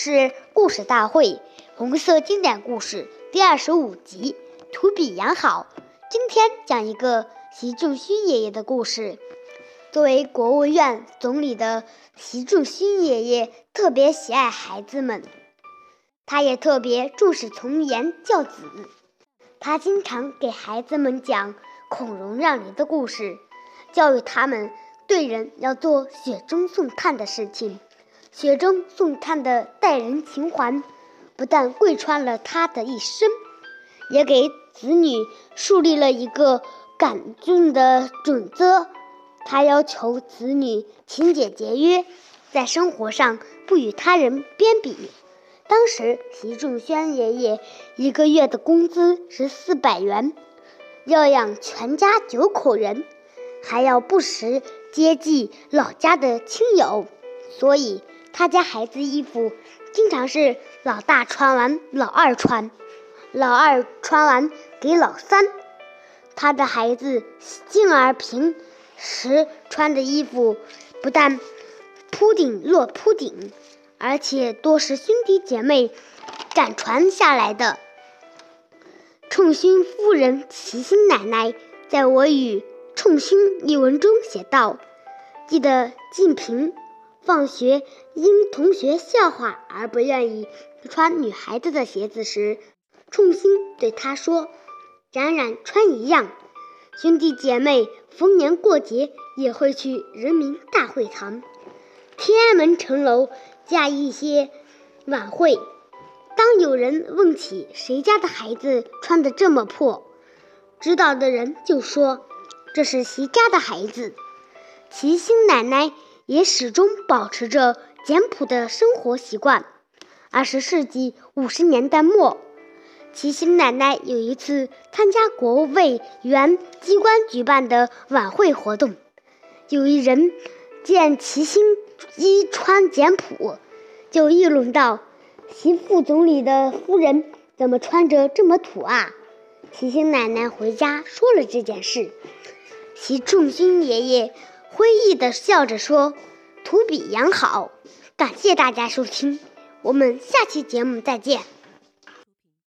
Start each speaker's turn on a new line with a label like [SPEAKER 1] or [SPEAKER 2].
[SPEAKER 1] 是故事大会红色经典故事第二十五集《图比养好》。今天讲一个习仲勋爷爷的故事。作为国务院总理的习仲勋爷爷特别喜爱孩子们，他也特别重视从严教子。他经常给孩子们讲孔融让梨的故事，教育他们对人要做雪中送炭的事情。雪中送炭的待人情怀，不但贯穿了他的一生，也给子女树立了一个感动的准则。他要求子女勤俭节约，在生活上不与他人攀比。当时，习仲勋爷爷一个月的工资是四百元，要养全家九口人，还要不时接济老家的亲友，所以。他家孩子衣服经常是老大穿完，老二穿，老二穿完给老三。他的孩子静儿平时穿的衣服不但铺顶落铺顶，而且多是兄弟姐妹赶传下来的。冲勋夫人齐心奶奶在我与冲勋一文中写道：“记得静平。”放学因同学笑话而不愿意穿女孩子的鞋子时，冲心对他说：“冉冉穿一样。”兄弟姐妹逢年过节也会去人民大会堂、天安门城楼加一些晚会。当有人问起谁家的孩子穿的这么破，知道的人就说：“这是习家的孩子。”齐心奶奶。也始终保持着简朴的生活习惯。二十世纪五十年代末，齐心奶奶有一次参加国务委员机关举办的晚会活动，有一人见齐心衣穿简朴，就议论道：“习副总理的夫人怎么穿着这么土啊？”齐心奶奶回家说了这件事，习仲勋爷爷。灰意的笑着说：“图比羊好。”感谢大家收听，我们下期节目再见。